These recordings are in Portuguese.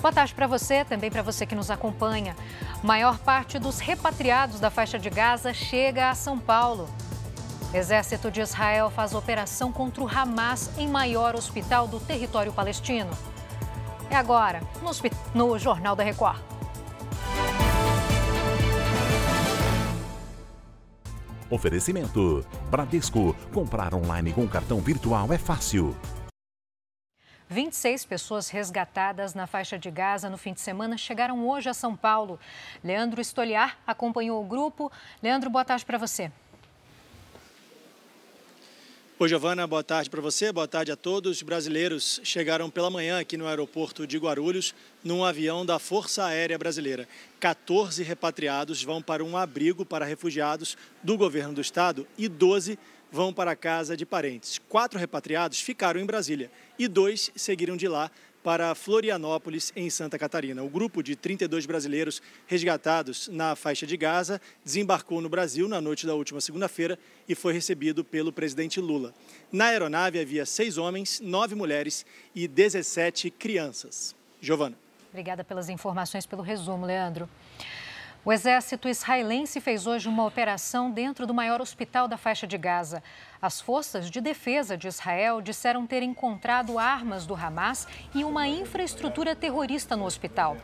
Boa tarde para você, também para você que nos acompanha. Maior parte dos repatriados da faixa de Gaza chega a São Paulo. Exército de Israel faz operação contra o Hamas em maior hospital do território palestino. É agora, no, no Jornal da Record. Oferecimento: Bradesco. Comprar online com cartão virtual é fácil. 26 pessoas resgatadas na faixa de Gaza no fim de semana chegaram hoje a São Paulo. Leandro Estoliar acompanhou o grupo. Leandro, boa tarde para você. Oi, Giovana, boa tarde para você, boa tarde a todos. Os brasileiros chegaram pela manhã aqui no aeroporto de Guarulhos num avião da Força Aérea Brasileira. 14 repatriados vão para um abrigo para refugiados do governo do estado e 12 vão para a casa de parentes. Quatro repatriados ficaram em Brasília e dois seguiram de lá para Florianópolis, em Santa Catarina. O grupo de 32 brasileiros resgatados na faixa de Gaza desembarcou no Brasil na noite da última segunda-feira e foi recebido pelo presidente Lula. Na aeronave havia seis homens, nove mulheres e 17 crianças. Giovana. Obrigada pelas informações, pelo resumo, Leandro. O exército israelense fez hoje uma operação dentro do maior hospital da faixa de Gaza. As forças de defesa de Israel disseram ter encontrado armas do Hamas e uma infraestrutura terrorista no hospital.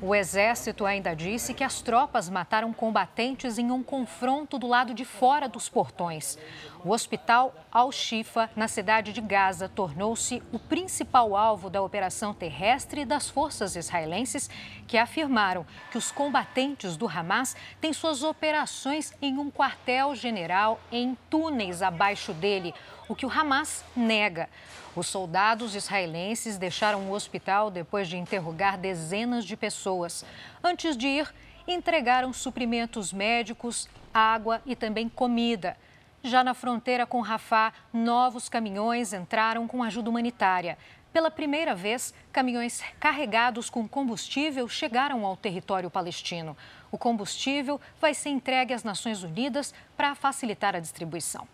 O exército ainda disse que as tropas mataram combatentes em um confronto do lado de fora dos portões. O hospital Al-Shifa, na cidade de Gaza, tornou-se o principal alvo da operação terrestre das forças israelenses, que afirmaram que os combatentes do Hamas têm suas operações em um quartel-general em túneis abaixo dele, o que o Hamas nega. Os soldados israelenses deixaram o hospital depois de interrogar dezenas de pessoas. Antes de ir, entregaram suprimentos médicos, água e também comida. Já na fronteira com Rafah, novos caminhões entraram com ajuda humanitária. Pela primeira vez, caminhões carregados com combustível chegaram ao território palestino. O combustível vai ser entregue às Nações Unidas para facilitar a distribuição.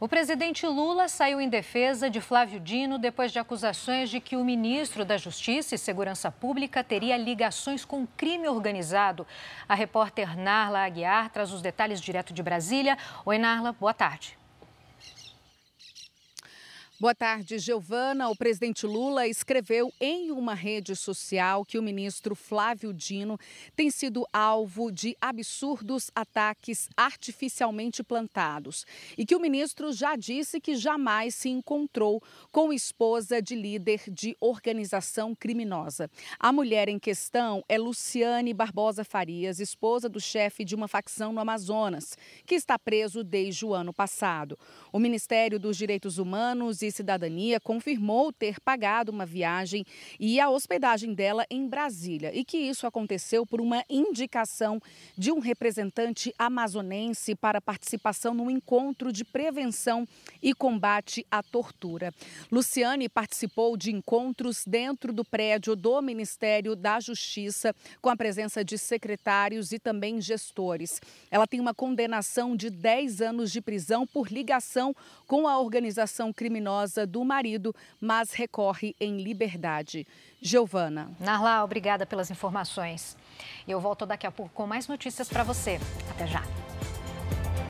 O presidente Lula saiu em defesa de Flávio Dino depois de acusações de que o ministro da Justiça e Segurança Pública teria ligações com crime organizado. A repórter Narla Aguiar traz os detalhes direto de Brasília. Oi, Narla, boa tarde. Boa tarde, Giovana. O presidente Lula escreveu em uma rede social que o ministro Flávio Dino tem sido alvo de absurdos ataques artificialmente plantados e que o ministro já disse que jamais se encontrou com esposa de líder de organização criminosa. A mulher em questão é Luciane Barbosa Farias, esposa do chefe de uma facção no Amazonas, que está preso desde o ano passado. O Ministério dos Direitos Humanos e Cidadania confirmou ter pagado uma viagem e a hospedagem dela em Brasília e que isso aconteceu por uma indicação de um representante amazonense para participação no encontro de prevenção e combate à tortura. Luciane participou de encontros dentro do prédio do Ministério da Justiça com a presença de secretários e também gestores. Ela tem uma condenação de 10 anos de prisão por ligação com a organização criminosa do marido, mas recorre em liberdade. Giovana. Narla, obrigada pelas informações. Eu volto daqui a pouco com mais notícias para você. Até já.